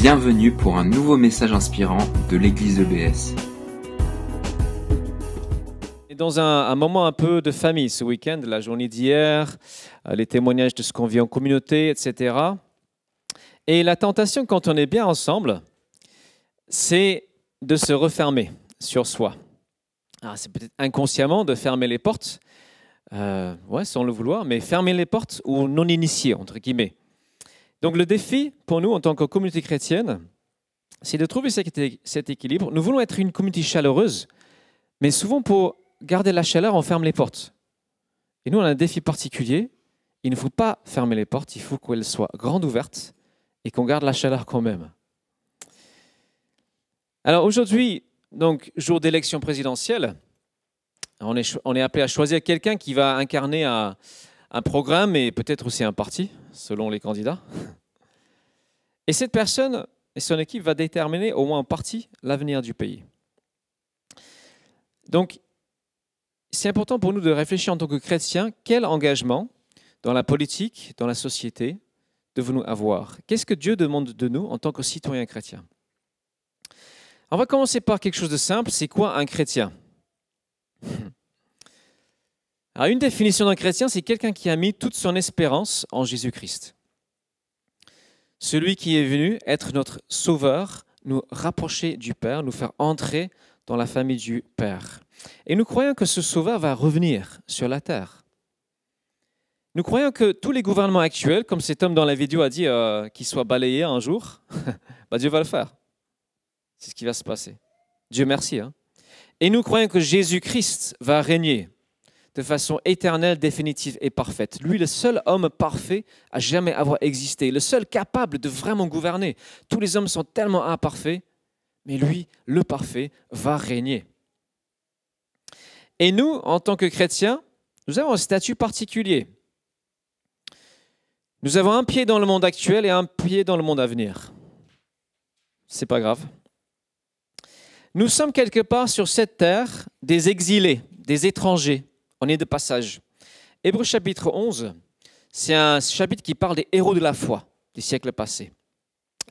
Bienvenue pour un nouveau message inspirant de l'église EBS. Dans un, moment un peu de famille ce week-end, la journée d'hier, euh, les témoignages de ce qu'on vit en communauté, etc. Et la tentation quand on est bien ensemble, c'est de se refermer sur soi. Alors, c'est peut-être inconsciemment de fermer les portes, euh, sans le vouloir, mais fermer les portes aux non-initiés, entre guillemets. Donc le défi pour nous en tant que communauté chrétienne, c'est de trouver cet équilibre. Nous voulons être une communauté chaleureuse, mais souvent pour garder la chaleur, on ferme les portes. Et nous, on a un défi particulier. Il ne faut pas fermer les portes, il faut qu'elles soient grandes ouvertes et qu'on garde la chaleur quand même. Alors aujourd'hui, donc jour d'élection présidentielle, on est, on est appelé à choisir quelqu'un qui va incarner un, un programme et peut-être aussi un parti, selon les candidats. Et cette personne et son équipe va déterminer au moins en partie l'avenir du pays. Donc, c'est important pour nous de réfléchir en tant que chrétiens, quel engagement dans la politique, dans la société, devons-nous avoir? Qu'est-ce que Dieu demande de nous en tant que citoyens chrétiens? On va commencer par quelque chose de simple, c'est quoi un chrétien? Alors, une définition d'un chrétien, c'est quelqu'un qui a mis toute son espérance en Jésus-Christ. Celui qui est venu être notre sauveur, nous rapprocher du Père, nous faire entrer dans la famille du Père. Et nous croyons que ce sauveur va revenir sur la terre. Nous croyons que tous les gouvernements actuels, comme cet homme dans la vidéo a dit euh, qu'il soit balayé un jour, bah, Dieu va le faire. C'est ce qui va se passer. Dieu merci. hein. Et nous croyons que Jésus-Christ va régner de façon éternelle, définitive et parfaite. Lui, le seul homme parfait à jamais avoir existé, le seul capable de vraiment gouverner. Tous les hommes sont tellement imparfaits, mais lui, le parfait, va régner. Et nous, en tant que chrétiens, nous avons un statut particulier. Nous avons un pied dans le monde actuel et un pied dans le monde à venir. C'est pas grave. Nous sommes quelque part sur cette terre des exilés, des étrangers. On est de passage. Hébreu chapitre 11, c'est un chapitre qui parle des héros de la foi des siècles passés.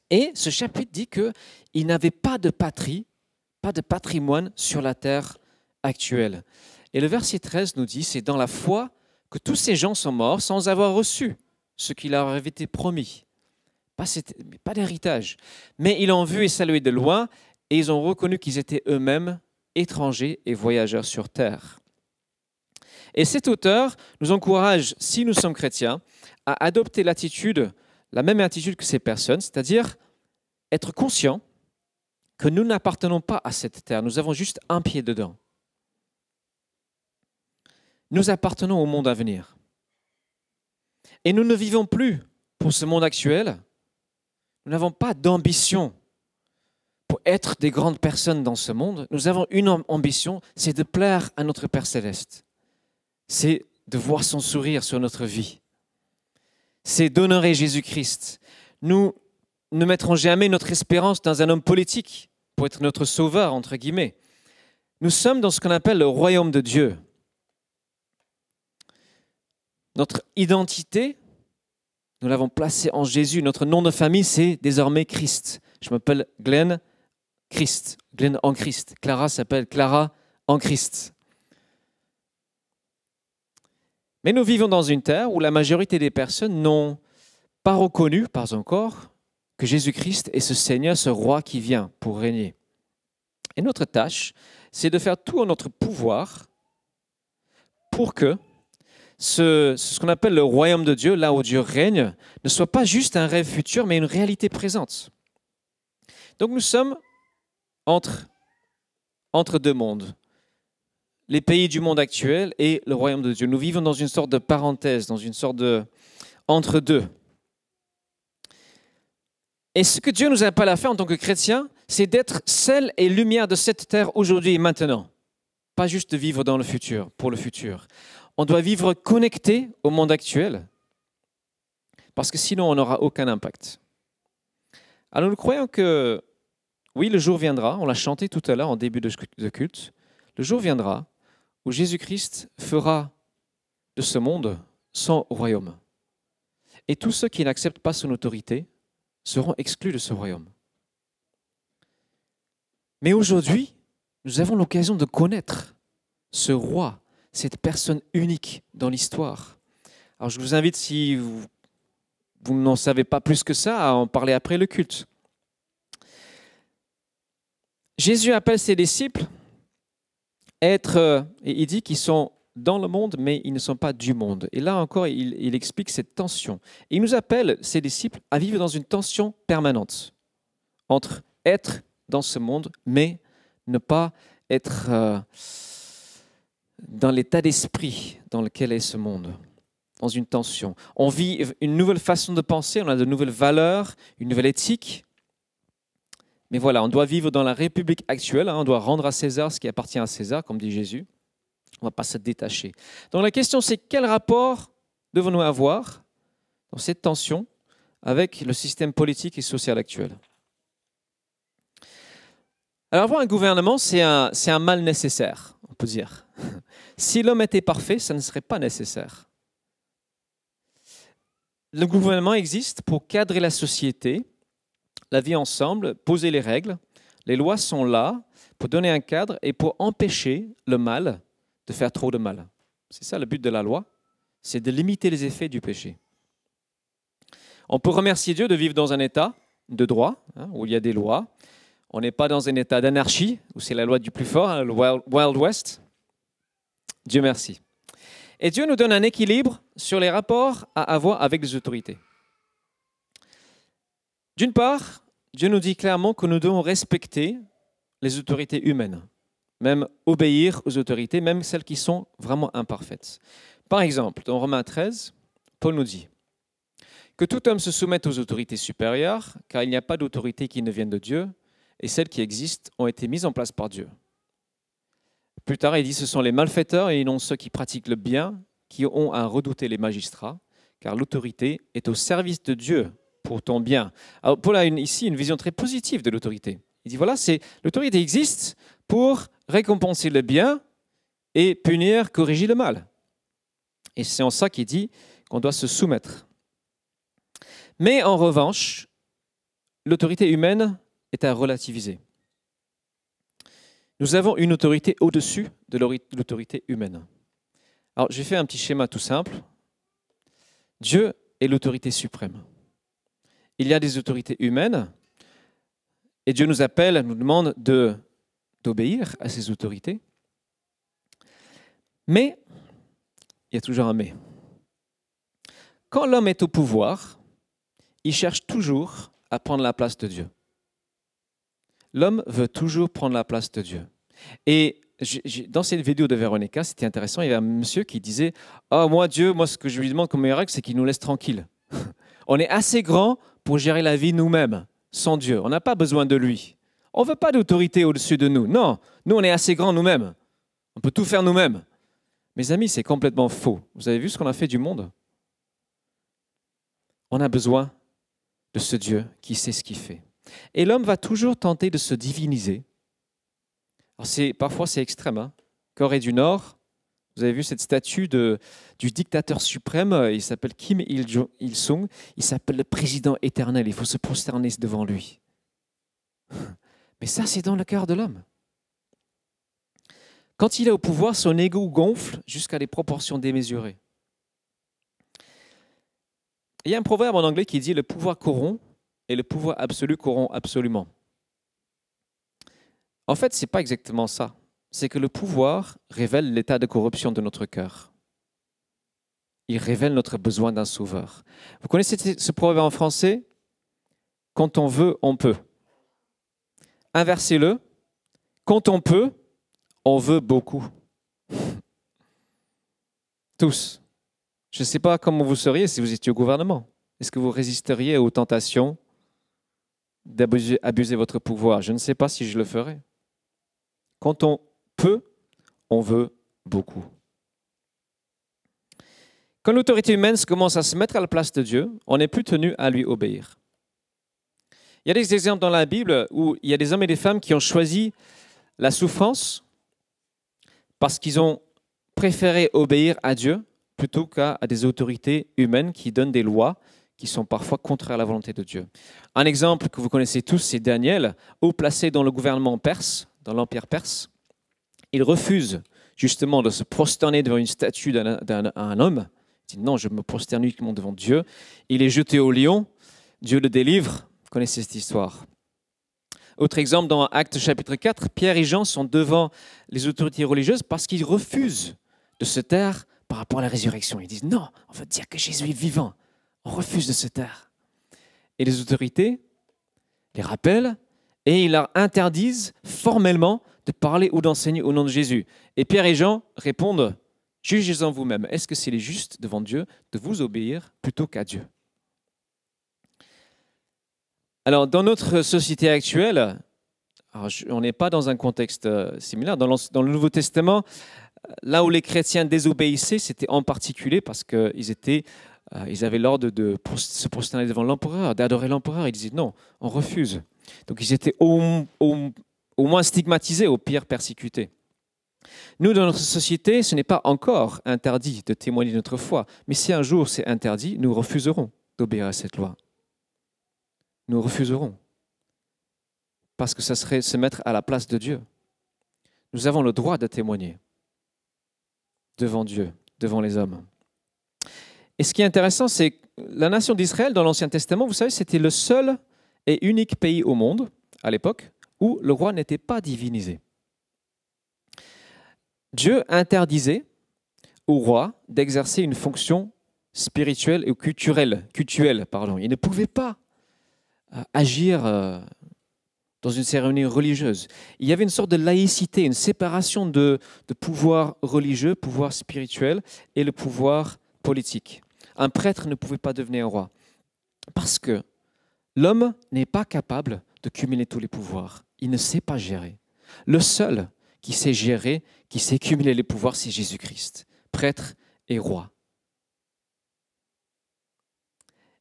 Et ce chapitre dit qu'ils n'avaient pas de patrie, pas de patrimoine sur la terre actuelle. Et le verset 13 nous dit, c'est dans la foi que tous ces gens sont morts sans avoir reçu ce qui leur avait été promis. Pas, d'héritage. Mais ils l'ont vu et salué de loin, et ils ont reconnu qu'ils étaient eux-mêmes étrangers et voyageurs sur terre. Et cet auteur nous encourage, si nous sommes chrétiens, à adopter l'attitude, la même attitude que ces personnes, c'est-à-dire être conscient que nous n'appartenons pas à cette terre, nous avons juste un pied dedans. Nous appartenons au monde à venir. Et nous ne vivons plus pour ce monde actuel. Nous n'avons pas d'ambition pour être des grandes personnes dans ce monde. Nous avons une am- ambition, c'est de plaire à notre Père céleste c'est de voir son sourire sur notre vie. C'est d'honorer Jésus-Christ. Nous ne mettrons jamais notre espérance dans un homme politique pour être notre sauveur, entre guillemets. Nous sommes dans ce qu'on appelle le royaume de Dieu. Notre identité, nous l'avons placée en Jésus. Notre nom de famille, c'est désormais Christ. Je m'appelle Glenn Christ. Glenn en Christ. Clara s'appelle Clara en Christ. Mais nous vivons dans une terre où la majorité des personnes n'ont pas reconnu, pas encore, que Jésus-Christ est ce Seigneur, ce roi qui vient pour régner. Et notre tâche, c'est de faire tout en notre pouvoir pour que ce, qu'on appelle le royaume de Dieu, là où Dieu règne, ne soit pas juste un rêve futur, mais une réalité présente. Donc nous sommes entre deux mondes les pays du monde actuel et le royaume de Dieu. Nous vivons dans une sorte de parenthèse, dans une sorte de entre-deux. Et ce que Dieu nous appelle à faire en tant que chrétiens, c'est d'être sel et lumière de cette terre aujourd'hui et maintenant. Pas juste de vivre dans le futur, pour le futur. On doit vivre connecté au monde actuel, parce que sinon on n'aura aucun impact. Alors nous croyons que, oui, le jour viendra, on l'a chanté tout à l'heure en début de de culte, le jour viendra Jésus-Christ fera de ce monde son royaume. Et tous ceux qui n'acceptent pas son autorité seront exclus de ce royaume. Mais aujourd'hui, nous avons l'occasion de connaître ce roi, cette personne unique dans l'histoire. Alors je vous invite, si vous n'en savez pas plus que ça, à en parler après le culte. Jésus appelle ses disciples être, euh, et il dit qu'ils sont dans le monde, mais ils ne sont pas du monde. Et là encore, il, explique cette tension. il nous appelle, ses disciples, à vivre dans une tension permanente entre être dans ce monde, mais ne pas être euh, dans l'état d'esprit dans lequel est ce monde, dans une tension. On vit une nouvelle façon de penser, on a de nouvelles valeurs, une nouvelle éthique. Mais voilà, on doit vivre dans la République actuelle, hein, on doit rendre à César ce qui appartient à César, comme dit Jésus. On ne va pas se détacher. Donc la question c'est quel rapport devons-nous avoir dans cette tension avec le système politique et social actuel? Alors avoir un gouvernement, c'est un, un, mal nécessaire, on peut dire. Si l'homme était parfait, ça ne serait pas nécessaire. Le gouvernement existe pour cadrer la société, la vie ensemble, poser les règles. Les lois sont là pour donner un cadre et pour empêcher le mal de faire trop de mal. C'est ça le but de la loi, c'est de limiter les effets du péché. On peut remercier Dieu de vivre dans un état de droit, hein, où il y a des lois, on n'est pas dans un état d'anarchie où c'est la loi du plus fort, hein, le Wild West. Dieu merci. Et Dieu nous donne un équilibre sur les rapports à avoir avec les autorités. D'une part, Dieu nous dit clairement que nous devons respecter les autorités humaines, même obéir aux autorités, même celles qui sont vraiment imparfaites. Par exemple, dans Romains 13, Paul nous dit que tout homme se soumette aux autorités supérieures, car il n'y a pas d'autorité qui ne vienne de Dieu, et celles qui existent ont été mises en place par Dieu. Plus tard, il dit ce sont les malfaiteurs et non ceux qui pratiquent le bien qui ont à redouter les magistrats, car l'autorité est au service de Dieu pour ton bien. Paul a ici une vision très positive de l'autorité. Il dit voilà, c'est l'autorité existe pour récompenser le bien et punir, corriger le mal. Et c'est en ça qu'il dit qu'on doit se soumettre. Mais en revanche, l'autorité humaine est à relativiser. Nous avons une autorité au-dessus de l'autorité humaine. Alors, j'ai fait un petit schéma tout simple. Dieu est l'autorité suprême. Il y a des autorités humaines et Dieu nous appelle, nous demande de, d'obéir à ces autorités. Mais, il y a toujours un mais. Quand l'homme est au pouvoir, il cherche toujours à prendre la place de Dieu l'homme veut toujours prendre la place de Dieu. Et dans cette vidéo de Véronica, c'était intéressant, il y avait un monsieur qui disait Oh, moi, Dieu, moi, ce que je lui demande comme miracle, c'est qu'il nous laisse tranquilles. On est assez grand pour gérer la vie nous-mêmes, sans Dieu. On n'a pas besoin de lui. On ne veut pas d'autorité au-dessus de nous. Non, nous, on est assez grands nous-mêmes. On peut tout faire nous-mêmes. Mes amis, c'est complètement faux. Vous avez vu ce qu'on a fait du monde? On a besoin de ce Dieu qui sait ce qu'il fait. Et l'homme va toujours tenter de se diviniser. parfois c'est extrême. Hein. Corée du Nord, vous avez vu cette statue du dictateur suprême, il s'appelle Kim Il-sung, il s'appelle le président éternel, il faut se prosterner devant lui. Mais ça, c'est dans le cœur de l'homme. Quand il est au pouvoir, son ego gonfle jusqu'à des proportions démesurées. Il y a un proverbe en anglais qui dit le pouvoir corrompt, et le pouvoir absolu corrompt absolument. En fait, ce n'est pas exactement ça. C'est que le pouvoir révèle l'état de corruption de notre cœur. Il révèle notre besoin d'un sauveur. Vous connaissez ce proverbe en français? Quand on veut, on peut. Inversez-le. Quand on peut, on veut beaucoup. Tous. Je ne sais pas comment vous seriez si vous étiez au gouvernement. Est-ce que vous résisteriez aux tentations d'abuser votre pouvoir? Je ne sais pas si je le ferai. Quand on peut, on veut beaucoup. Quand l'autorité humaine commence à se mettre à la place de Dieu, on n'est plus tenu à lui obéir. Il y a des exemples dans la Bible où il y a des hommes et des femmes qui ont choisi la souffrance parce qu'ils ont préféré obéir à Dieu plutôt qu'à des autorités humaines qui donnent des lois qui sont parfois contraires à la volonté de Dieu. Un exemple que vous connaissez tous, c'est Daniel, haut placé dans le gouvernement perse, dans l'empire perse. Il refuse justement de se prosterner devant une statue d'un homme. Il dit non, je me prosterne uniquement devant Dieu. Il est jeté au lion. Dieu le délivre. Vous connaissez cette histoire. Autre exemple, dans Actes chapitre 4, Pierre et Jean sont devant les autorités religieuses parce qu'ils refusent de se taire par rapport à la résurrection. Ils disent non, on veut dire que Jésus est vivant. On refuse de se taire. Et les autorités les rappellent et ils leur interdisent formellement de parler ou d'enseigner au nom de Jésus. Et Pierre et Jean répondent Jugez-en vous-même. Est-ce que c'est juste devant Dieu de vous obéir plutôt qu'à Dieu? Alors, dans notre société actuelle, on n'est pas dans un contexte euh, similaire. Dans, le Nouveau Testament, là où les chrétiens désobéissaient, c'était en particulier parce qu'ils étaient euh, ils avaient l'ordre de se prosterner devant l'empereur, d'adorer l'empereur. Ils disaient non, on refuse. Donc ils étaient au, moins stigmatisés, au pire persécutés. Nous, dans notre société, ce n'est pas encore interdit de témoigner de notre foi, mais si un jour c'est interdit, nous refuserons d'obéir à cette loi. Nous refuserons, parce que ça serait se mettre à la place de Dieu. Nous avons le droit de témoigner devant Dieu, devant les hommes. Et ce qui est intéressant, c'est que la nation d'Israël, dans l'Ancien Testament, vous savez, c'était le seul et unique pays au monde, à l'époque, où le roi n'était pas divinisé. Dieu interdisait au roi d'exercer une fonction spirituelle et culturelle. culturelle pardon. Il ne pouvait pas euh, agir euh, dans une cérémonie religieuse. Il y avait une sorte de laïcité, une séparation de, de pouvoir religieux, pouvoir spirituel et le pouvoir politique un prêtre ne pouvait pas devenir roi. Parce que l'homme n'est pas capable de cumuler tous les pouvoirs. Il ne sait pas gérer. Le seul qui sait gérer, qui sait cumuler les pouvoirs, c'est Jésus-Christ, prêtre et roi.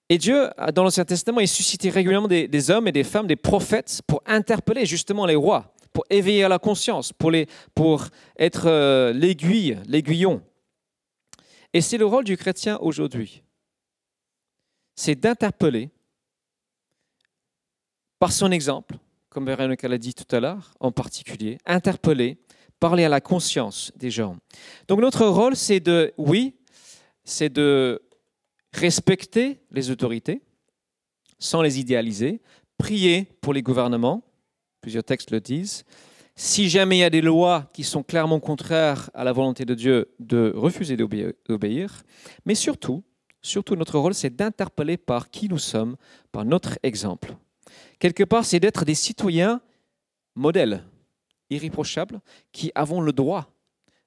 Et Dieu, dans l'Ancien Testament, il suscitait régulièrement des, hommes et des femmes, des prophètes, pour interpeller justement les rois, pour éveiller la conscience, pour être euh, l'aiguille, l'aiguillon et c'est le rôle du chrétien aujourd'hui. C'est d'interpeller par son exemple, comme Véronique l'a dit tout à l'heure, en particulier, interpeller, parler à la conscience des gens. Donc notre rôle, c'est de, oui, c'est de respecter les autorités sans les idéaliser, prier pour les gouvernements, plusieurs textes le disent, si jamais il y a des lois qui sont clairement contraires à la volonté de Dieu, de refuser d'obéir. Mais surtout, surtout notre rôle, c'est d'interpeller par qui nous sommes, par notre exemple. Quelque part, c'est d'être des citoyens modèles, irréprochables, qui avons le droit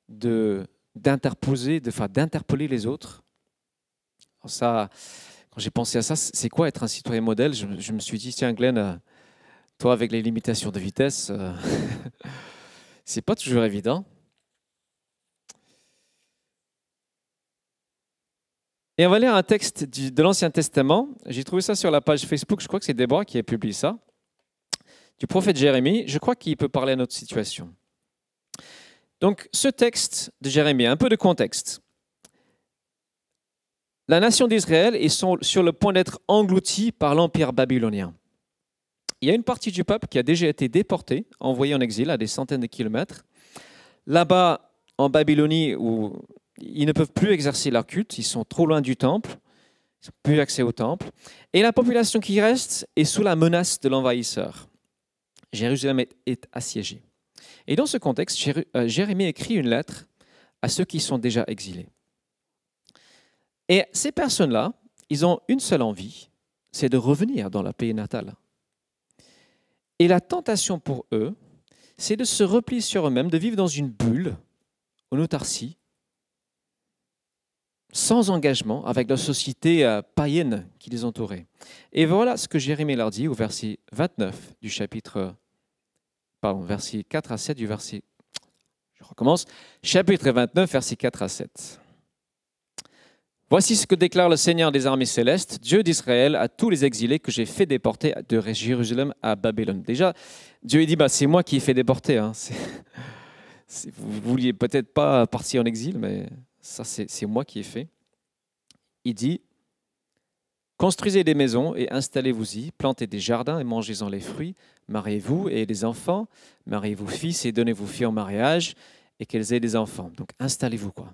d'interposer, d'interpeller les autres. ça, quand j'ai pensé à ça, c'est quoi être un citoyen modèle? Je, je, me suis dit, tiens, Glenn, euh, toi, avec les limitations de vitesse, euh, c'est pas toujours évident. Et on va lire un texte de l'Ancien Testament. J'ai trouvé ça sur la page Facebook. Je crois que c'est Déborah qui a publié ça. Du prophète Jérémie. Je crois qu'il peut parler à notre situation. Donc, ce texte de Jérémie, un peu de contexte. La nation d'Israël est sur le point d'être engloutie par l'empire babylonien il y a une partie du peuple qui a déjà été déportée, envoyée en exil à des centaines de kilomètres. Là-bas, en Babylonie, où ils ne peuvent plus exercer leur culte, ils sont trop loin du temple, ils n'ont plus accès au temple. Et la population qui reste est sous la menace de l'envahisseur. Jérusalem est, assiégée. Et dans ce contexte, euh, Jérémie écrit une lettre à ceux qui sont déjà exilés. Et ces personnes-là, ils ont une seule envie, c'est de revenir dans leur pays natal. Et la tentation pour eux, c'est de se replier sur eux-mêmes, de vivre dans une bulle, en autarcie, sans engagement avec la société euh, païenne qui les entourait. Et voilà ce que Jérémie leur dit au verset 29 du chapitre, pardon, verset 4 à 7 du verset, je recommence, chapitre 29, verset 4 à 7. Voici ce que déclare le Seigneur des armées célestes, Dieu d'Israël, à tous les exilés que j'ai fait déporter de Jérusalem à Babylone. Déjà, Dieu dit, bah, c'est moi qui ai fait déporter. Hein. Vous ne vouliez peut-être pas partir en exil, mais ça, c'est moi qui ai fait. Il dit, Construisez des maisons et installez-vous-y, plantez des jardins et mangez-en les fruits, mariez-vous et des enfants, mariez-vous fils et donnez-vous filles en mariage et qu'elles aient des enfants. Donc installez-vous quoi.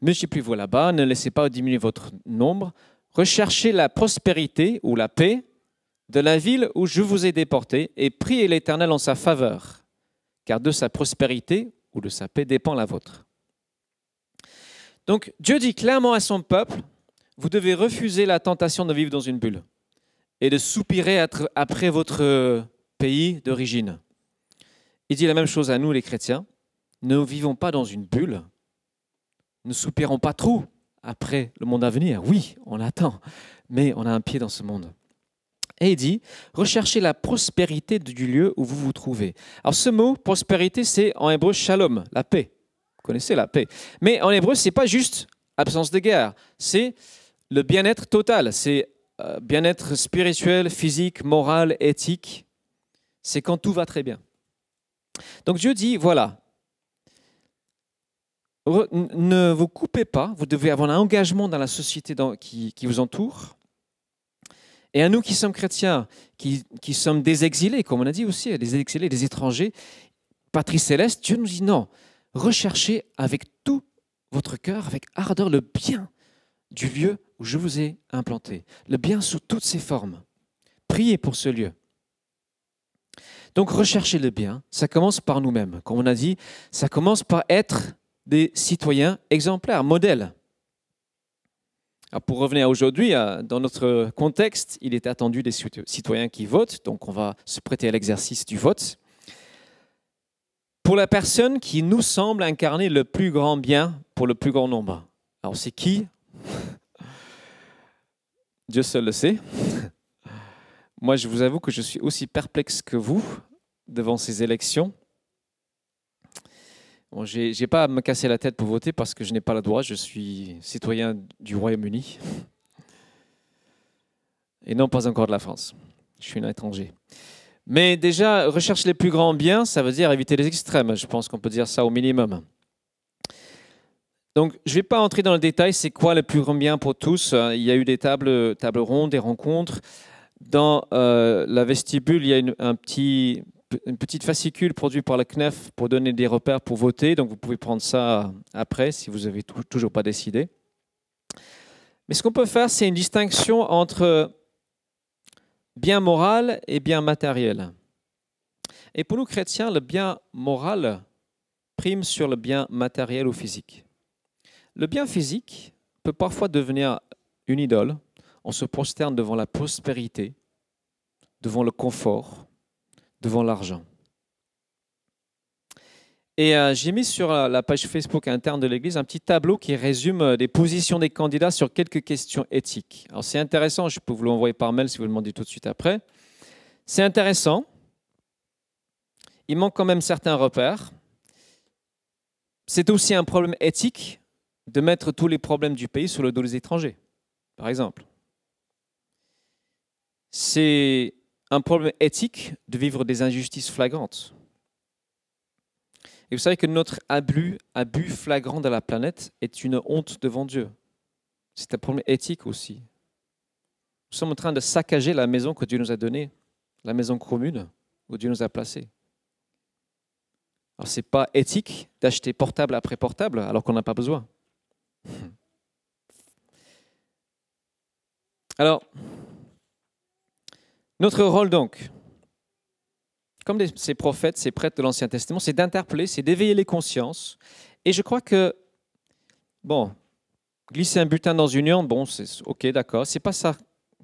Multipliez-vous là-bas, ne laissez pas diminuer votre nombre, recherchez la prospérité ou la paix de la ville où je vous ai déporté et priez l'Éternel en sa faveur, car de sa prospérité ou de sa paix dépend la vôtre. Donc Dieu dit clairement à son peuple, vous devez refuser la tentation de vivre dans une bulle et de soupirer après votre pays d'origine. Il dit la même chose à nous les chrétiens. Ne vivons pas dans une bulle. Ne soupirons pas trop après le monde à venir. Oui, on attend, mais on a un pied dans ce monde. Et il dit, recherchez la prospérité du lieu où vous vous trouvez. Alors ce mot, prospérité, c'est en hébreu shalom, la paix. Vous connaissez la paix. Mais en hébreu, ce n'est pas juste absence de guerre, c'est le bien-être total, c'est euh, bien-être spirituel, physique, moral, éthique. C'est quand tout va très bien. Donc Dieu dit, voilà, ne vous coupez pas, vous devez avoir un engagement dans la société qui, vous entoure. Et à nous qui sommes chrétiens, qui, qui, sommes des exilés, comme on a dit aussi, des exilés, des étrangers, patrie céleste, Dieu nous dit non, recherchez avec tout votre cœur, avec ardeur, le bien du lieu où je vous ai implanté, le bien sous toutes ses formes. Priez pour ce lieu. Donc rechercher le bien, ça commence par nous-mêmes. Comme on a dit, ça commence par être des citoyens exemplaires, modèles. pour revenir aujourd'hui, dans notre contexte, il est attendu des citoyens qui votent, donc on va se prêter à l'exercice du vote. Pour la personne qui nous semble incarner le plus grand bien pour le plus grand nombre. Alors c'est qui? Dieu seul le sait. Moi, je vous avoue que je suis aussi perplexe que vous devant ces élections. Bon, je n'ai pas à me casser la tête pour voter parce que je n'ai pas le droit. Je suis citoyen du Royaume-Uni. Et non pas encore de la France. Je suis un étranger. Mais déjà, rechercher les plus grands biens, ça veut dire éviter les extrêmes. Je pense qu'on peut dire ça au minimum. Donc, je ne vais pas entrer dans le détail, c'est quoi le plus grand bien pour tous. Il y a eu des tables, rondes, des rencontres. Dans euh, la vestibule, il y a une, une petite fascicule produite par la CNEF pour donner des repères pour voter. Donc, vous pouvez prendre ça après si vous n'avez toujours pas décidé. Mais ce qu'on peut faire, c'est une distinction entre bien moral et bien matériel. Et pour nous chrétiens, le bien moral prime sur le bien matériel ou physique. Le bien physique peut parfois devenir une idole. On se prosterne devant la prospérité, devant le confort, devant l'argent. Et euh, j'ai mis sur la page Facebook interne de l'Église un petit tableau qui résume euh, les positions des candidats sur quelques questions éthiques. Alors c'est intéressant, je peux vous l'envoyer par mail si vous le demandez tout de suite après. C'est intéressant. Il manque quand même certains repères. C'est aussi un problème éthique de mettre tous les problèmes du pays sur le dos des étrangers, par exemple. C'est un problème éthique de vivre des injustices flagrantes. Et vous savez que notre abus, abus flagrant de la planète est une honte devant Dieu. C'est un problème éthique aussi. Nous sommes en train de saccager la maison que Dieu nous a donnée, la maison commune où Dieu nous a placés. Alors ce n'est pas éthique d'acheter portable après portable alors qu'on n'a pas besoin. Alors, notre rôle donc, comme ces prophètes, ces prêtres de l'Ancien Testament, c'est d'interpeller, c'est d'éveiller les consciences. Et je crois que, bon, glisser un butin dans une urne, bon, c'est ok, d'accord, c'est pas ça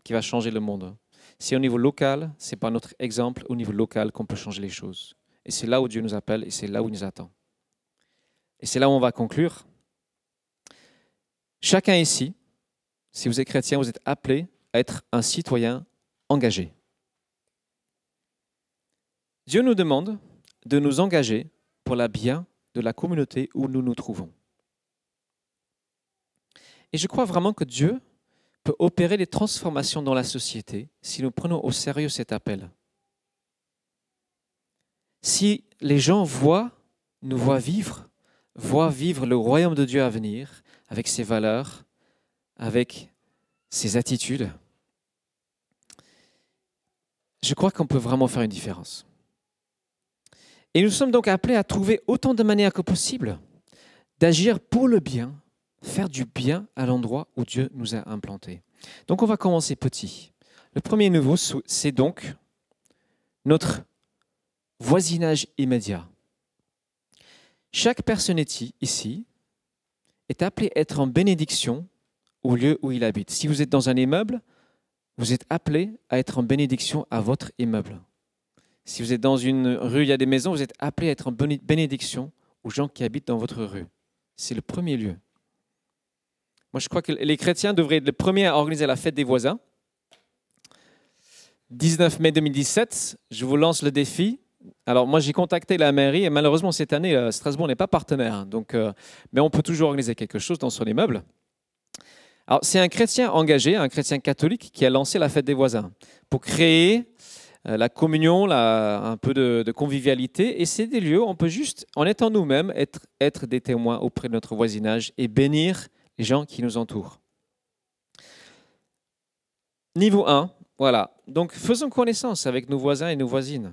qui va changer le monde. C'est au niveau local, c'est pas notre exemple au niveau local qu'on peut changer les choses. Et c'est là où Dieu nous appelle et c'est là où il nous attend. Et c'est là où on va conclure. Chacun ici, si vous êtes chrétien, vous êtes appelé à être un citoyen engagé. Dieu nous demande de nous engager pour la bien de la communauté où nous nous trouvons. Et je crois vraiment que Dieu peut opérer des transformations dans la société si nous prenons au sérieux cet appel. Si les gens voient, nous voient vivre, voient vivre le royaume de Dieu à venir, avec ses valeurs, avec ses attitudes, je crois qu'on peut vraiment faire une différence. Et nous sommes donc appelés à trouver autant de manières que possible d'agir pour le bien, faire du bien à l'endroit où Dieu nous a implantés. Donc on va commencer petit. Le premier niveau, c'est donc notre voisinage immédiat. Chaque personne ici est appelée à être en bénédiction au lieu où il habite. Si vous êtes dans un immeuble, vous êtes appelé à être en bénédiction à votre immeuble. Si vous êtes dans une rue, il y a des maisons, vous êtes appelé à être en bénédiction aux gens qui habitent dans votre rue. C'est le premier lieu. Moi, je crois que les chrétiens devraient être les premiers à organiser la fête des voisins. 19 mai 2017, je vous lance le défi. Alors moi j'ai contacté la mairie et malheureusement cette année euh, Strasbourg n'est pas partenaire, donc, euh, mais on peut toujours organiser quelque chose dans son immeuble. Alors c'est un chrétien engagé, un chrétien catholique qui a lancé la fête des voisins pour créer la communion, un peu de, convivialité et c'est des lieux où on peut juste, en étant nous-mêmes, être, être des témoins auprès de notre voisinage et bénir les gens qui nous entourent. Niveau 1, voilà. Donc faisons connaissance avec nos voisins et nos voisines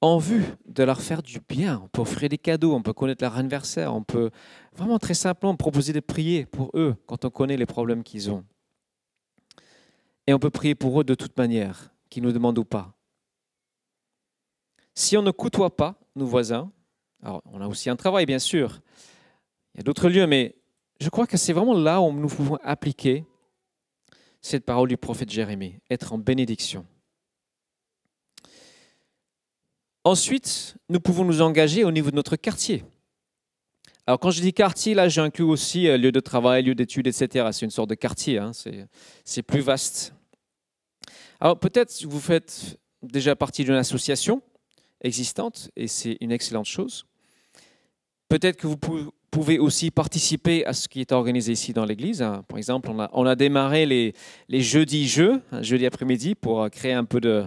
en vue de leur faire du bien. On peut offrir des cadeaux, on peut connaître leur anniversaire, on peut vraiment très simplement proposer de prier pour eux quand on connaît les problèmes qu'ils ont. Et on peut prier pour eux de toute manière, qu'ils nous demandent ou pas. Si on ne côtoie pas nos voisins, alors on a aussi un travail bien sûr, il y a d'autres lieux, mais je crois que c'est vraiment là où nous pouvons appliquer cette parole du prophète Jérémie, être en bénédiction. Ensuite, nous pouvons nous engager au niveau de notre quartier. Alors quand je dis quartier, là j'inclus aussi euh, lieu de travail, lieu d'études, etc. C'est une sorte de quartier, hein. c'est plus vaste. Alors peut-être vous faites déjà partie d'une association existante et c'est une excellente chose. Peut-être que vous pouvez aussi participer à ce qui est organisé ici dans l'église. Hein. Par exemple, on a, démarré les, jeudis jeux, jeudi après-midi, pour euh, créer un peu de,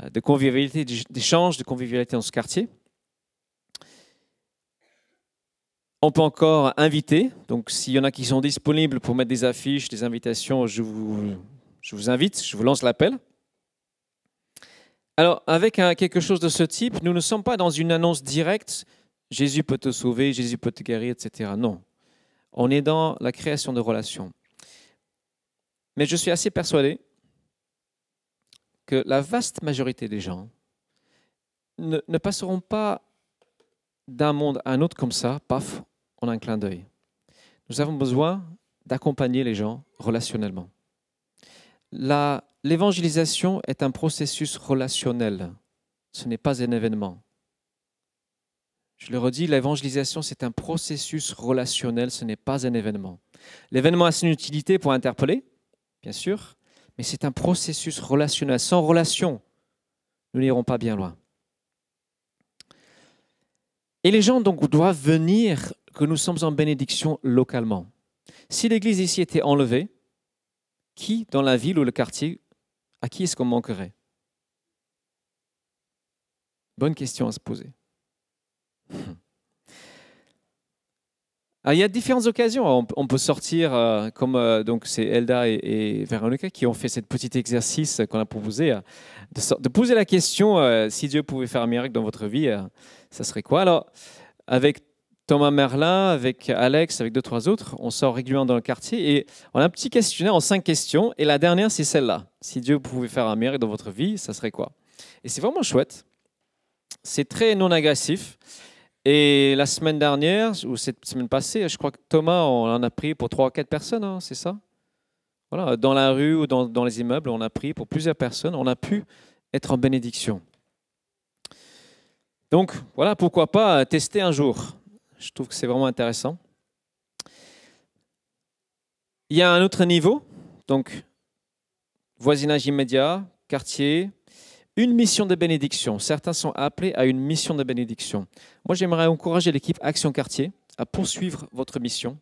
euh, de convivialité, d'échange, de convivialité dans ce quartier. On peut encore inviter, donc s'il y en a qui sont disponibles pour mettre des affiches, des invitations, je vous invite, je vous lance l'appel. Alors, avec quelque chose de ce type, nous ne sommes pas dans une annonce directe, Jésus peut te sauver, Jésus peut te guérir, etc. Non, on est dans la création de relations. Mais je suis assez persuadé que la vaste majorité des gens ne, passeront pas d'un monde à un autre comme ça, paf, en un clin d'œil. Nous avons besoin d'accompagner les gens relationnellement. L'évangélisation est un processus relationnel, ce n'est pas un événement. Je le redis, l'évangélisation, c'est un processus relationnel, ce n'est pas un événement. L'événement a son utilité pour interpeller, bien sûr, mais c'est un processus relationnel. Sans relation, nous n'irons pas bien loin. Et les gens donc doivent venir que nous sommes en bénédiction localement. Si l'église ici était enlevée, qui dans la ville ou le quartier, à qui est-ce qu'on manquerait? Bonne question à se poser. Ah, il y a différentes occasions. On, peut sortir, euh, comme euh, donc c'est Elda et, et, Véronica qui ont fait ce petit exercice qu'on a proposé, euh, de, poser la question si Dieu pouvait faire un miracle dans votre vie, ça serait quoi? Alors, avec Thomas Merlin, avec Alex, avec deux, trois autres, on sort régulièrement dans le quartier et on a un petit questionnaire en cinq questions. Et la dernière, c'est celle-là. Si Dieu pouvait faire un miracle dans votre vie, ça serait quoi? Et c'est vraiment chouette. C'est très non agressif. Et la semaine dernière, ou cette semaine passée, je crois que Thomas, on en a pris pour trois ou quatre personnes, hein, c'est ça? Voilà, dans la rue ou dans, dans, les immeubles, on a pris pour plusieurs personnes, on a pu être en bénédiction. Donc voilà, pourquoi pas tester un jour. Je trouve que c'est vraiment intéressant. Il y a un autre niveau, donc voisinage immédiat, quartier, une mission de bénédiction. Certains sont appelés à une mission de bénédiction. Moi, j'aimerais encourager l'équipe Action Quartier à poursuivre votre mission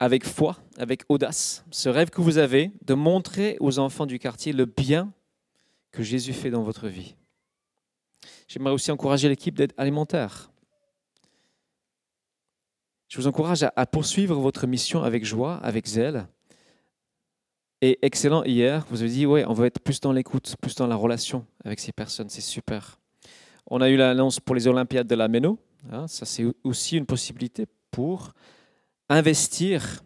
avec foi, avec audace, ce rêve que vous avez de montrer aux enfants du quartier le bien que Jésus fait dans votre vie. J'aimerais aussi encourager l'équipe d'aide alimentaire. Je vous encourage à, poursuivre votre mission avec joie, avec zèle. Et excellent hier, vous avez dit, ouais, on veut être plus dans l'écoute, plus dans la relation avec ces personnes, c'est super. On a eu l'annonce pour les Olympiades de la Méno, hein, ça c'est aussi une possibilité pour investir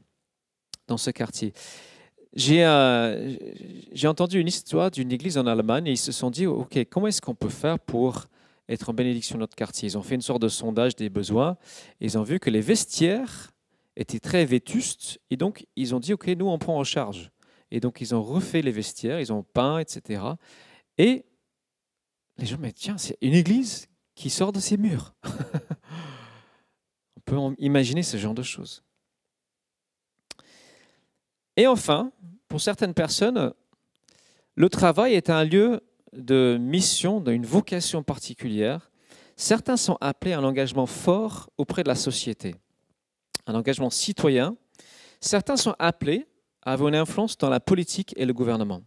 dans ce quartier. Euh, j'ai entendu une histoire d'une église en Allemagne et ils se sont dit, OK, comment est-ce qu'on peut faire pour être en bénédiction de notre quartier Ils ont fait une sorte de sondage des besoins et ils ont vu que les vestiaires étaient très vétustes et donc ils ont dit, OK, nous on prend en charge. Et donc ils ont refait les vestiaires, ils ont peint, etc. Et les gens disent, tiens, c'est une église qui sort de ses murs. on peut imaginer ce genre de choses. Et enfin, pour certaines personnes, le travail est un lieu de mission, d'une vocation particulière. Certains sont appelés à un engagement fort auprès de la société, un engagement citoyen. Certains sont appelés à avoir une influence dans la politique et le gouvernement.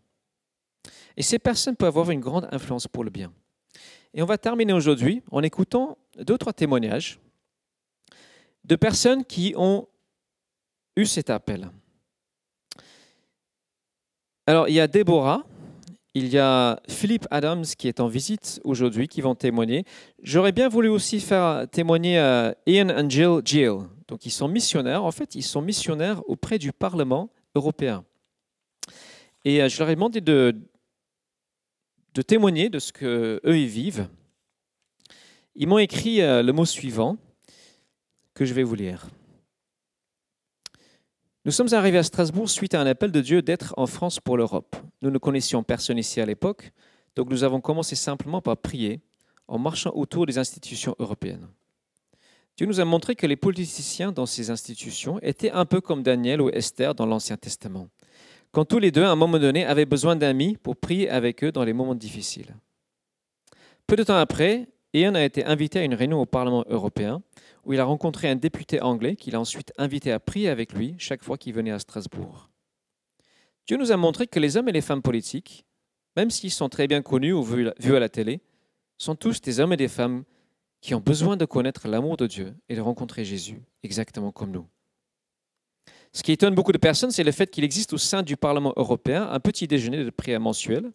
Et ces personnes peuvent avoir une grande influence pour le bien. Et on va terminer aujourd'hui en écoutant deux trois témoignages de personnes qui ont eu cet appel. Alors, il y a Déborah, il y a Philippe Adams qui est en visite aujourd'hui, qui vont témoigner. J'aurais bien voulu aussi faire témoigner euh, Ian et Jill Gill. Donc, ils sont missionnaires. En fait, ils sont missionnaires auprès du Parlement européen. Et euh, je leur ai demandé de, témoigner de ce qu'eux ils vivent. Ils m'ont écrit euh, le mot suivant que je vais vous lire. Nous sommes arrivés à Strasbourg suite à un appel de Dieu d'être en France pour l'Europe. Nous ne connaissions personne ici à l'époque, donc nous avons commencé simplement par prier en marchant autour des institutions européennes. Dieu nous a montré que les politiciens dans ces institutions étaient un peu comme Daniel ou Esther dans l'Ancien Testament, quand tous les deux, à un moment donné, avaient besoin d'amis pour prier avec eux dans les moments difficiles. Peu de temps après, Ian a été invité à une réunion au Parlement européen où il a rencontré un député anglais qu'il a ensuite invité à prier avec lui chaque fois qu'il venait à Strasbourg. Dieu nous a montré que les hommes et les femmes politiques, même s'ils sont très bien connus ou vus à la télé, sont tous des hommes et des femmes qui ont besoin de connaître l'amour de Dieu et de rencontrer Jésus, exactement comme nous. Ce qui étonne beaucoup de personnes, c'est le fait qu'il existe au sein du Parlement européen un petit déjeuner de prière mensuel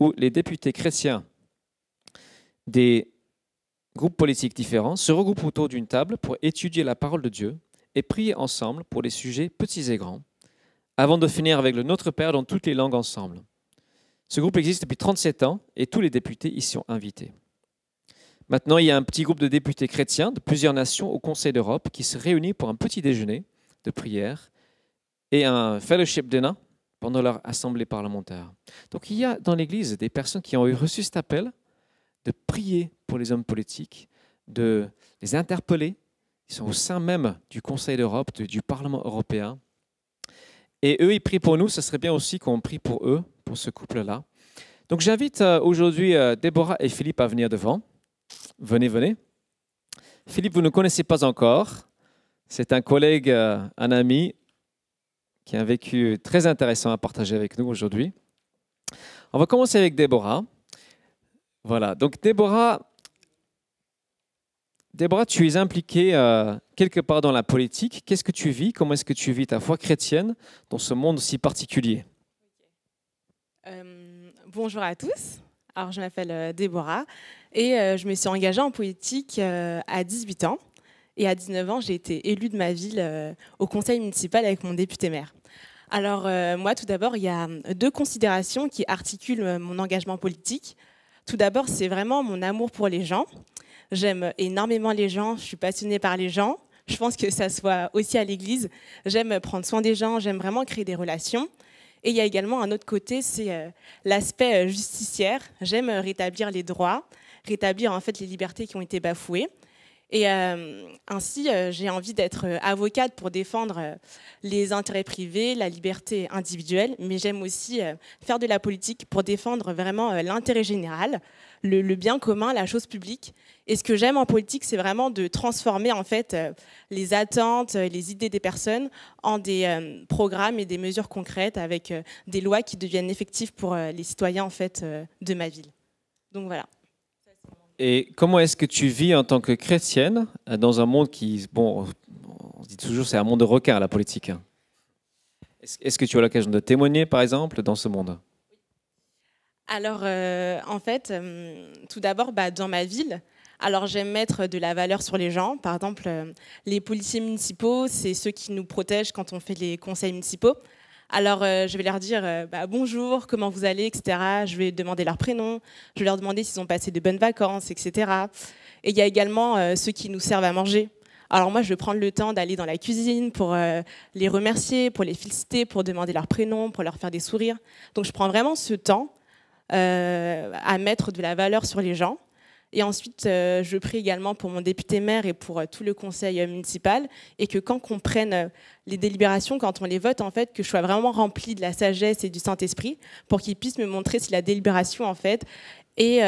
où les députés chrétiens des groupes politiques différents se regroupent autour d'une table pour étudier la parole de Dieu et prier ensemble pour les sujets petits et grands, avant de finir avec le Notre Père dans toutes les langues ensemble. Ce groupe existe depuis 37 ans et tous les députés y sont invités. Maintenant, il y a un petit groupe de députés chrétiens de plusieurs nations au Conseil d'Europe qui se réunit pour un petit déjeuner de prière et un fellowship dinner pendant leur assemblée parlementaire. Donc il y a dans l'Église des personnes qui ont reçu cet appel de prier pour les hommes politiques, de les interpeller. Ils sont au sein même du Conseil d'Europe, du Parlement européen. Et eux, ils prient pour nous. Ce serait bien aussi qu'on prie pour eux, pour ce couple-là. Donc j'invite euh, aujourd'hui euh, Déborah et Philippe à venir devant. Venez, venez. Philippe, vous ne connaissez pas encore. C'est un collègue, euh, un ami qui a un vécu très intéressant à partager avec nous aujourd'hui. On va commencer avec Déborah. Voilà, donc Déborah, Déborah, tu es impliquée euh, quelque part dans la politique. Qu'est-ce que tu vis? Comment est-ce que tu vis ta foi chrétienne dans ce monde si particulier? Euh, Bonjour à tous. Alors, je m'appelle euh, Déborah et je me suis engagée en politique à 18 ans. Et à 19 ans, j'ai été élue de ma ville au conseil municipal avec mon député maire. Alors, moi, tout d'abord, il y a deux considérations qui articulent mon engagement politique. Tout d'abord, c'est vraiment mon amour pour les gens. J'aime énormément les gens, je suis passionnée par les gens. Je pense que ça soit aussi à l'église. J'aime prendre soin des gens, j'aime vraiment créer des relations. Et il y a également un autre côté, c'est euh, l'aspect euh, justicière. J'aime rétablir les droits, rétablir en fait les libertés qui ont été bafouées. Et euh, ainsi, euh, j'ai envie d'être euh, avocate pour défendre les intérêts privés, la liberté individuelle, mais j'aime aussi faire de la politique pour défendre vraiment l'intérêt général, le, bien commun, la chose publique. Et ce que j'aime en politique, c'est vraiment de transformer en fait les attentes, les idées des personnes en des programmes et des mesures concrètes avec des lois qui deviennent effectives pour les citoyens en fait de ma ville. Donc voilà. Et comment est-ce que tu vis en tant que chrétienne euh, dans un monde qui, bon, toujours c'est un monde de requins, la politique. Est-ce que tu as l'occasion de témoigner, par exemple, dans ce monde? Alors, euh, en fait, euh, tout d'abord, bah, dans ma ville, alors j'aime mettre de la valeur sur les gens. Par exemple, les policiers municipaux, c'est ceux qui nous protègent quand on fait les conseils municipaux. Alors je vais leur dire bah, bonjour, comment vous allez, etc. Je vais demander leur prénom, je vais leur demander s'ils ont passé de bonnes vacances, etc. Et il y a également ceux qui nous servent à manger. Alors moi, je vais prendre le temps d'aller dans la cuisine pour euh, les remercier, pour les féliciter, pour demander leur prénom, pour leur faire des sourires. Donc je prends vraiment ce temps euh, à mettre de la valeur sur les gens. Et ensuite, euh, je prie également pour mon député maire et pour tout le conseil municipal, et que quand on prenne les délibérations, quand on les vote, en fait, que je sois vraiment rempli de la sagesse et du Saint-Esprit, pour qu'ils puissent me montrer si la délibération, en fait, est,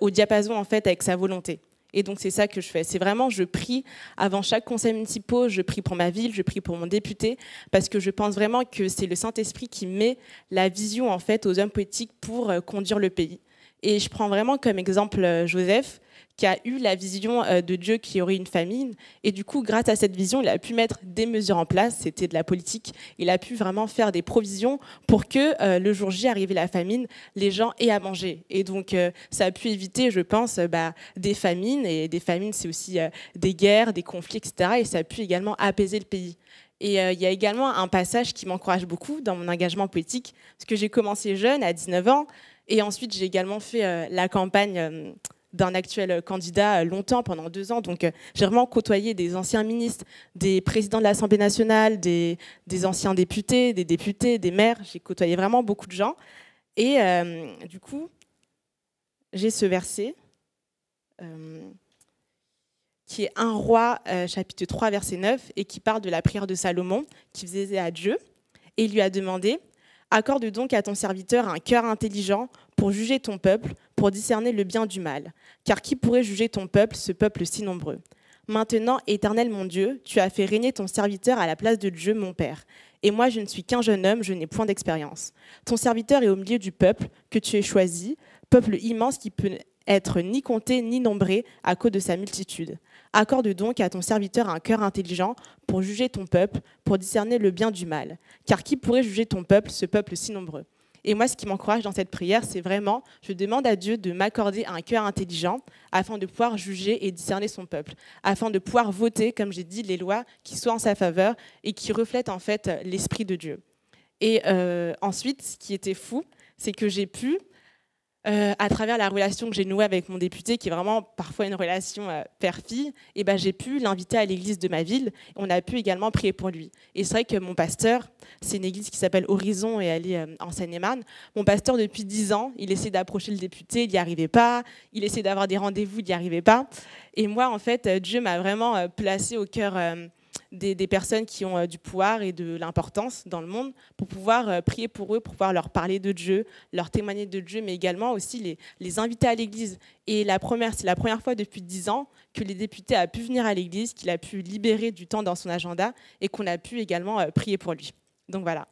au diapason, en fait, avec sa volonté. Et donc c'est ça que je fais. C'est vraiment, je prie avant chaque conseil municipal, je prie pour ma ville, je prie pour mon député, parce que je pense vraiment que c'est le Saint-Esprit qui met la vision en fait aux hommes politiques pour euh, conduire le pays. Et je prends vraiment comme exemple euh, Joseph, qui a eu la vision euh, de Dieu qui aurait une famine. Et du coup, grâce à cette vision, il a pu mettre des mesures en place. C'était de la politique. Il a pu vraiment faire des provisions pour que euh, le jour J, arrivait la famine, les gens aient à manger. Et donc, ça a pu éviter, je pense, bah, des famines. Et des famines, c'est aussi des guerres, des conflits, etc. Et ça a pu également apaiser le pays. Et il y a également un passage qui m'encourage beaucoup dans mon engagement politique, parce que j'ai commencé jeune, à 19 ans, et ensuite j'ai également fait la campagne d'un actuel candidat euh, longtemps, pendant deux ans. Donc, euh, j'ai vraiment côtoyé des anciens ministres, des présidents de l'Assemblée nationale, des, anciens députés, des députés, des maires. J'ai côtoyé vraiment beaucoup de gens. Et euh, du coup, j'ai ce verset qui est un roi, chapitre 3, verset 9, et qui parle de la prière de Salomon, qui faisait à Dieu. Et lui a demandé Accorde donc à ton serviteur un cœur intelligent pour juger ton peuple, pour discerner le bien du mal. Car qui pourrait juger ton peuple, ce peuple si nombreux? Maintenant, éternel mon Dieu, tu as fait régner ton serviteur à la place de Dieu, mon Père. Et moi, je ne suis qu'un jeune homme, je n'ai point d'expérience. Ton serviteur est au milieu du peuple que tu as choisi, peuple immense qui peut être ni compté ni nombré à cause de sa multitude. Accorde donc à ton serviteur un cœur intelligent pour juger ton peuple, pour discerner le bien du mal. Car qui pourrait juger ton peuple, ce peuple si nombreux? Et moi, ce qui m'encourage dans cette prière, c'est vraiment, je demande à Dieu de m'accorder un cœur intelligent afin de pouvoir juger et discerner son peuple, afin de pouvoir voter, comme j'ai dit, les lois qui soient en sa faveur et qui reflètent en fait l'esprit de Dieu. Et euh, ensuite, ce qui était fou, c'est que j'ai pu euh, à travers la relation que j'ai nouée avec mon député, qui est vraiment parfois une relation euh, père-fille, et ben, j'ai pu l'inviter à l'église de ma ville. On a pu également prier pour lui. Et c'est vrai que mon pasteur, c'est une église qui s'appelle Horizon et elle est euh, en Seine-et-Marne. Mon pasteur, depuis dix ans, il essaie d'approcher le député, il n'y arrivait pas. Il essaie d'avoir des rendez-vous, il n'y arrivait pas. Et moi, en fait, Dieu m'a vraiment placé au cœur des, personnes qui ont euh, du pouvoir et de l'importance dans le monde pour pouvoir euh, prier pour eux, pour pouvoir leur parler de Dieu, leur témoigner de Dieu, mais également aussi les, inviter à l'église. Et la première, c'est la première fois depuis dix ans que les députés a pu venir à l'église, qu'il a pu libérer du temps dans son agenda et qu'on a pu également euh, prier pour lui. Donc voilà.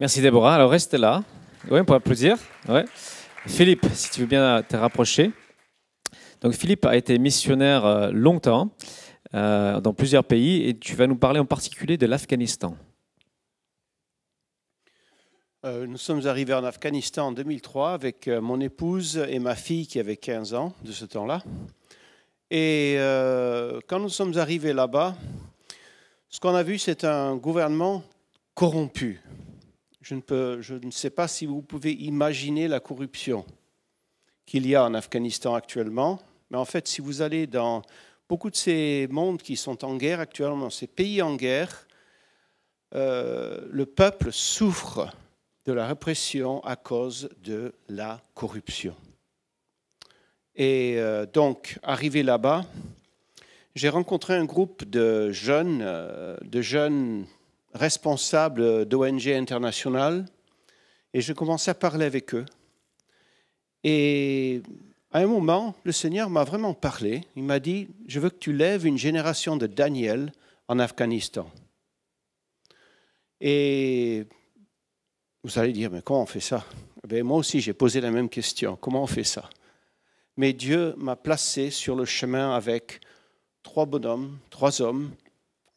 Merci Déborah. Alors reste là. Oui, pour applaudir. Ouais. Philippe, si tu veux bien te rapprocher. Donc Philippe a été missionnaire longtemps. Euh, dans plusieurs pays et tu vas nous parler en particulier de l'Afghanistan. Euh, nous sommes arrivés en Afghanistan en 2003 avec euh, mon épouse et ma fille qui avait 15 ans de ce temps-là. Et quand nous sommes arrivés là-bas, ce qu'on a vu, c'est un gouvernement corrompu. Je ne, peux, je ne sais pas si vous pouvez imaginer la corruption qu'il y a en Afghanistan actuellement, mais en fait, si vous allez dans beaucoup de ces mondes qui sont en guerre actuellement, ces pays en guerre, euh, le peuple souffre de la répression à cause de la corruption. Et euh, donc, arrivé là-bas, j'ai rencontré un groupe de jeunes, euh, de jeunes responsables d'ONG internationales, et je commençais à parler avec eux. Et à un moment, le Seigneur m'a vraiment parlé. Il m'a dit, je veux que tu lèves une génération de Daniel en Afghanistan. Et vous allez dire, mais comment on fait ça? Eh Moi aussi, j'ai posé la même question. Comment on fait ça? Mais Dieu m'a placé sur le chemin avec trois bonhommes, trois hommes.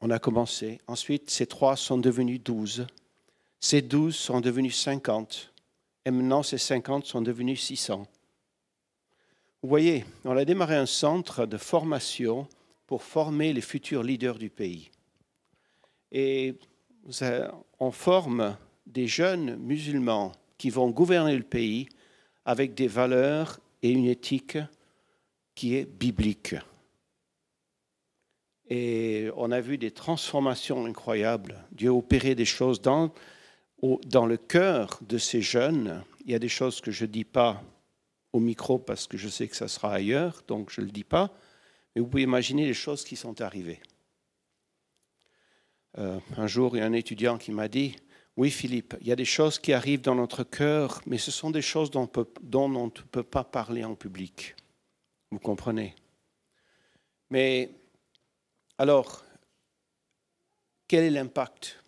On a commencé. Ensuite, ces trois sont devenus douze. Ces douze sont devenus cinquante. Et maintenant, ces cinquante sont devenus six cents. Vous voyez, on a démarré un centre de formation pour former les futurs leaders du pays. Et on forme des jeunes musulmans qui vont gouverner le pays avec des valeurs et une éthique qui est biblique. Et on a vu des transformations incroyables. Dieu a opéré des choses dans, le cœur de ces jeunes. Il y a des choses que je ne dis pas au micro parce que je sais que ça sera ailleurs, donc je ne le dis pas. Mais vous pouvez imaginer les choses qui sont arrivées. Euh, un jour, il y a un étudiant qui m'a dit, oui Philippe, il y a des choses qui arrivent dans notre cœur, mais ce sont des choses dont, dont on ne peut pas parler en public. Vous comprenez? Mais alors, quel est l'impact?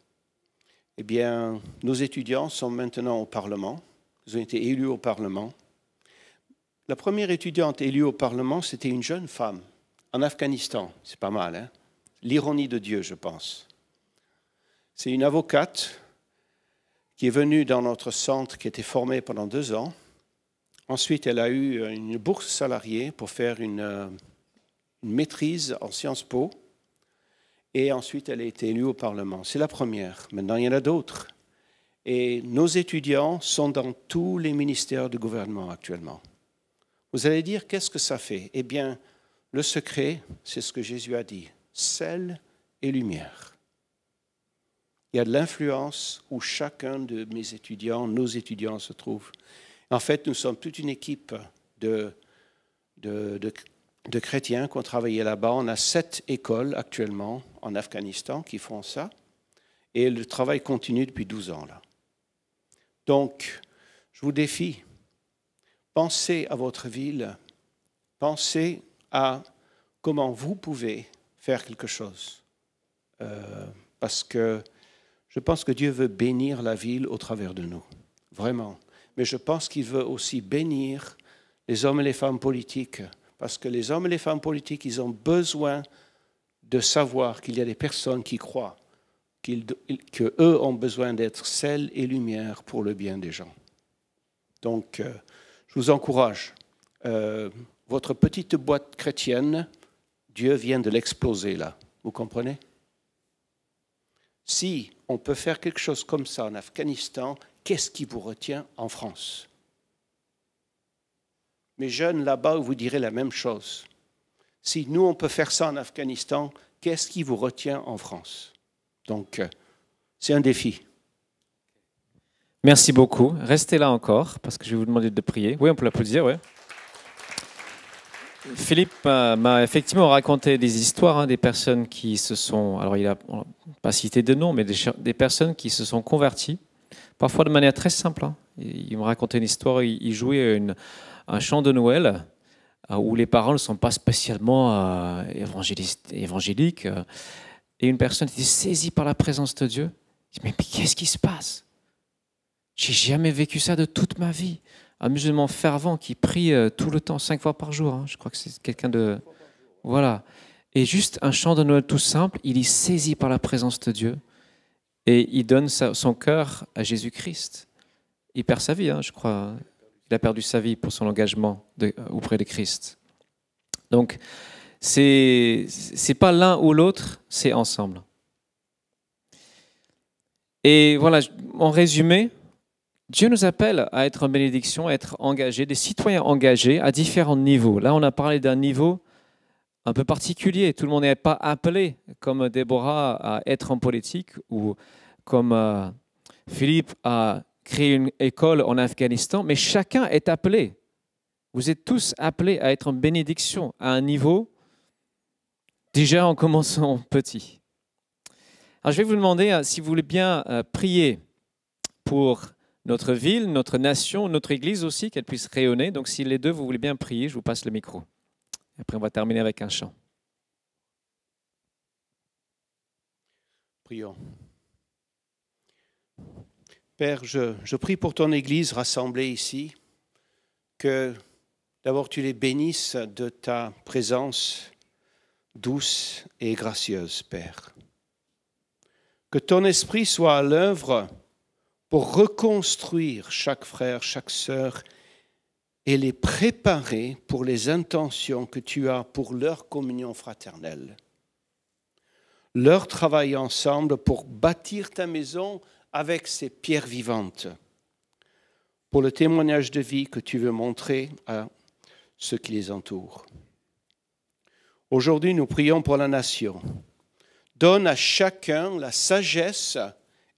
Eh bien, nos étudiants sont maintenant au Parlement. Ils ont été élus au Parlement. La première étudiante élue au Parlement, c'était une jeune femme en Afghanistan. C'est pas mal, hein? L'ironie de Dieu, je pense. C'est une avocate qui est venue dans notre centre, qui était formée pendant deux ans. Ensuite, elle a eu une bourse salariée pour faire euh, une maîtrise en Sciences Po. Et ensuite, elle a été élue au Parlement. C'est la première. Maintenant, il y en a d'autres. Et nos étudiants sont dans tous les ministères du gouvernement actuellement. Vous allez dire, qu'est-ce que ça fait? Eh bien, le secret, c'est ce que Jésus a dit, sel et lumière. Il y a de l'influence où chacun de mes étudiants, nos étudiants se trouve. En fait, nous sommes toute une équipe de, de, de, chrétiens qui ont travaillé là-bas. On a sept écoles actuellement en Afghanistan qui font ça. Et le travail continue depuis 12 ans là. Donc, je vous défie Pensez à votre ville, pensez à comment vous pouvez faire quelque chose. Euh, parce que je pense que Dieu veut bénir la ville au travers de nous, vraiment. Mais je pense qu'il veut aussi bénir les hommes et les femmes politiques, parce que les hommes et les femmes politiques, ils ont besoin de savoir qu'il y a des personnes qui croient qu'eux ont besoin d'être sel et lumière pour le bien des gens. Donc, euh, je vous encourage. Euh, votre petite boîte chrétienne, Dieu vient de l'exploser là. Vous comprenez? Si on peut faire quelque chose comme ça en Afghanistan, qu'est-ce qui vous retient en France? Mes jeunes là-bas, vous direz la même chose. Si nous, on peut faire ça en Afghanistan, qu'est-ce qui vous retient en France? Donc, euh, c'est un défi. Merci beaucoup. Restez là encore, parce que je vais vous demander de prier. Oui, on peut l'applaudir, oui. Philippe m'a effectivement raconté des histoires hein, des personnes qui se sont, alors il n'a pas cité de nom, mais des, personnes qui se sont converties, parfois de manière très simple. Hein. Il, me racontait une histoire, il, jouait un chant de Noël euh, où les paroles ne sont pas spécialement euh, évangéliques, euh, et une personne était saisie par la présence de Dieu. Il dit, mais qu'est-ce qui se passe? J'ai jamais vécu ça de toute ma vie. Un musulman fervent qui prie euh, tout le temps, cinq fois par jour. Hein. Je crois que c'est quelqu'un de. Voilà. Et juste un chant de Noël tout simple, il est saisi par la présence de Dieu et il donne son cœur à Jésus-Christ. Il perd sa vie, hein, je crois. Il a perdu sa vie pour son engagement de, auprès de Christ. Donc, c'est c'est pas l'un ou l'autre, c'est ensemble. Et voilà, en résumé, Dieu nous appelle à être en bénédiction, à être engagés, des citoyens engagés à différents niveaux. Là, on a parlé d'un niveau un peu particulier. Tout le monde n'est pas appelé, comme Déborah, à être en politique ou comme euh, Philippe à créer une école en Afghanistan, mais chacun est appelé. Vous êtes tous appelés à être en bénédiction à un niveau déjà en commençant petit. Alors, je vais vous demander euh, si vous voulez bien euh, prier pour notre ville, notre nation, notre Église aussi, qu'elle puisse rayonner. Donc si les deux, vous voulez bien prier, je vous passe le micro. Après, on va terminer avec un chant. Prions. Père, je, je prie pour ton Église rassemblée ici, que d'abord tu les bénisses de ta présence, douce et gracieuse, Père. Que ton esprit soit à l'œuvre pour reconstruire chaque frère, chaque sœur et les préparer pour les intentions que tu as pour leur communion fraternelle. Leur travail ensemble pour bâtir ta maison avec ces pierres vivantes, pour le témoignage de vie que tu veux montrer à ceux qui les entourent. Aujourd'hui, nous prions pour la nation. Donne à chacun la sagesse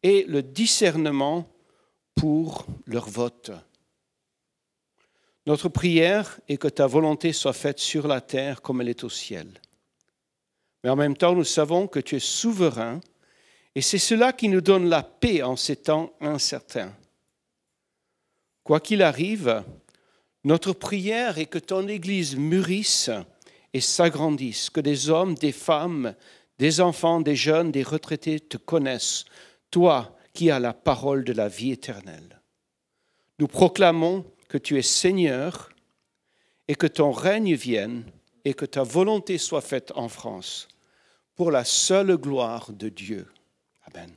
et le discernement pour leur vote. Notre prière est que ta volonté soit faite sur la terre comme elle est au ciel. Mais en même temps, nous savons que tu es souverain et c'est cela qui nous donne la paix en ces temps incertains. Quoi qu'il arrive, notre prière est que ton Église mûrisse et s'agrandisse, que des hommes, des femmes, des enfants, des jeunes, des retraités te connaissent, toi qui as la parole de la vie éternelle. Nous proclamons que tu es Seigneur et que ton règne vienne et que ta volonté soit faite en France pour la seule gloire de Dieu. Amen.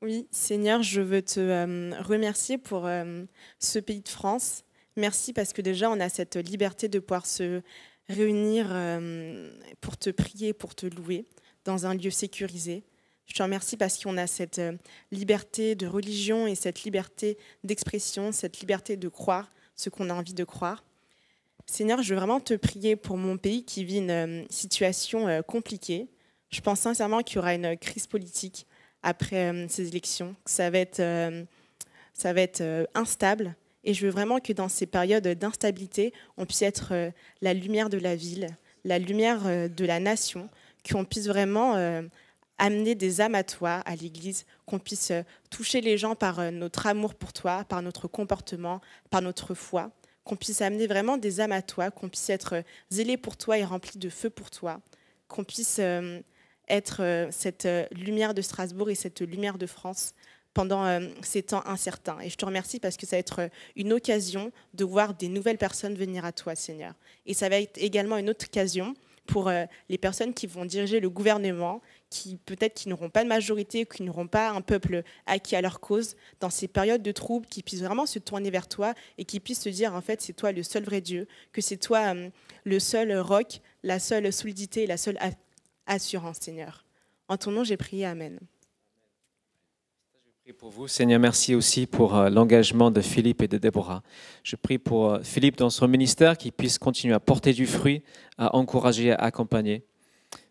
Oui, Seigneur, je veux te euh, remercier pour euh, ce pays de France. Merci parce que déjà, on a cette liberté de pouvoir se réunir euh, pour te prier, pour te louer dans un lieu sécurisé. Je te remercie parce qu'on a cette liberté de religion et cette liberté d'expression, cette liberté de croire ce qu'on a envie de croire. Seigneur, je veux vraiment te prier pour mon pays qui vit une situation compliquée. Je pense sincèrement qu'il y aura une crise politique après euh, ces élections, que ça va être, euh, ça va être euh, instable. Et je veux vraiment que dans ces périodes d'instabilité, on puisse être la lumière de la ville, la lumière de la nation, qu'on puisse vraiment amener des âmes à toi, à l'Église, qu'on puisse toucher les gens par notre amour pour toi, par notre comportement, par notre foi, qu'on puisse amener vraiment des âmes à toi, qu'on puisse être zélé pour toi et rempli de feu pour toi, qu'on puisse être euh, cette euh, lumière de Strasbourg et cette lumière de France pendant euh, ces temps incertains. Et je te remercie parce que ça va être une occasion de voir des nouvelles personnes venir à toi, Seigneur. Et ça va être également une autre occasion pour les personnes qui vont diriger le gouvernement, qui peut-être qui n'auront pas de majorité, qui n'auront pas un peuple acquis à leur cause, dans ces périodes de troubles, qui puissent vraiment se tourner vers toi et qui puissent se dire, en fait, c'est toi le seul vrai Dieu, que c'est toi le seul roc, la seule solidité, la seule assurance, Seigneur. En ton nom, j'ai prié. Amen. Pour vous, Seigneur. Merci aussi pour euh, l'engagement de Philippe et de Déborah. Je prie pour euh, Philippe dans son ministère, qu'il puisse continuer à porter du fruit, à encourager, à accompagner.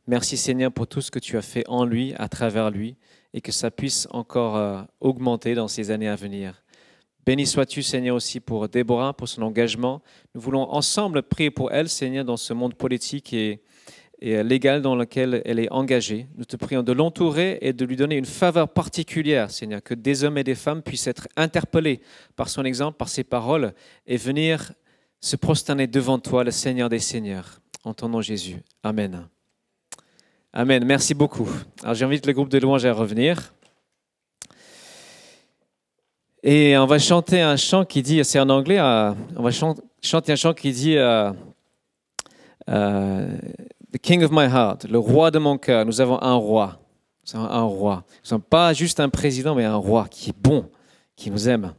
Merci, Seigneur, pour tout ce que tu as fait en lui, à travers lui, et que ça puisse encore euh, augmenter dans ces années à venir. Béni sois-tu, Seigneur, aussi pour Déborah, pour son engagement. Nous voulons ensemble prier pour elle, Seigneur, dans ce monde politique et et légal dans lequel elle est engagée. Nous te prions de l'entourer et de lui donner une faveur particulière, Seigneur, que des hommes et des femmes puissent être interpellés par son exemple, par ses paroles, et venir se prosterner devant toi, le Seigneur des Seigneurs. En ton nom, Jésus. Amen. Amen. Merci beaucoup. Alors j'invite le groupe de louanges à revenir. Et on va chanter un chant qui dit, c'est en anglais, euh, on va chanter un chant qui dit... Euh, euh, The King of my heart, le roi de mon cœur. Nous avons un roi. Nous avons un roi. Nous sommes pas juste un président, mais un roi qui est bon, qui nous aime.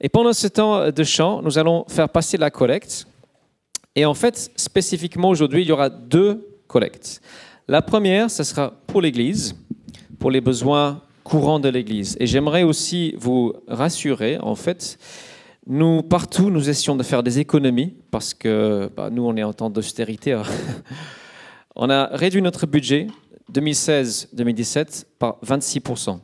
Et pendant ce temps de chant, nous allons faire passer la collecte. Et en fait, spécifiquement aujourd'hui, il y aura deux collectes. La première, ce sera pour l'Église, pour les besoins courants de l'Église. Et j'aimerais aussi vous rassurer, en fait, nous, partout, nous essayons de faire des économies parce que bah, nous, on est en temps d'austérité. Hein. On a réduit notre budget 2016-2017 par 26%.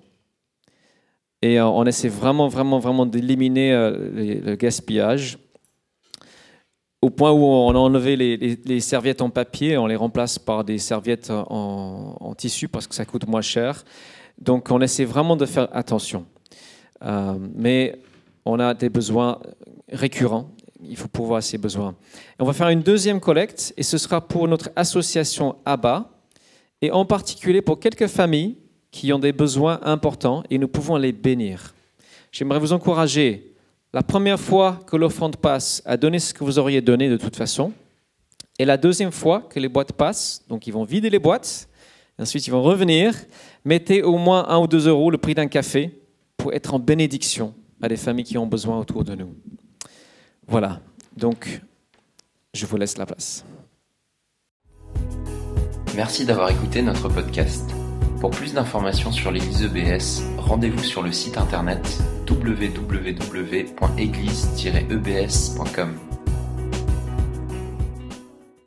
Et euh, on essaie vraiment, vraiment, vraiment d'éliminer euh, le gaspillage au point où on a enlevé les, serviettes en papier, on les remplace par des serviettes en, tissu parce que ça coûte moins cher. Donc on essaie vraiment de faire attention. Euh, mais on a des besoins récurrents il faut pouvoir ces besoins. on va faire une deuxième collecte et ce sera pour notre association ABBA et en particulier pour quelques familles qui ont des besoins importants et nous pouvons les bénir. J'aimerais vous encourager, la première fois que l'offrande passe, à donner ce que vous auriez donné de toute façon. Et la deuxième fois que les boîtes passent, donc ils vont vider les boîtes, ensuite ils vont revenir, mettez au moins un ou deux euros le prix d'un café pour être en bénédiction à des familles qui ont besoin autour de nous. Voilà, donc je vous laisse la place. Merci d'avoir écouté notre podcast. Pour plus d'informations sur l'église EBS, rendez-vous sur le site internet www.église-ebs.com.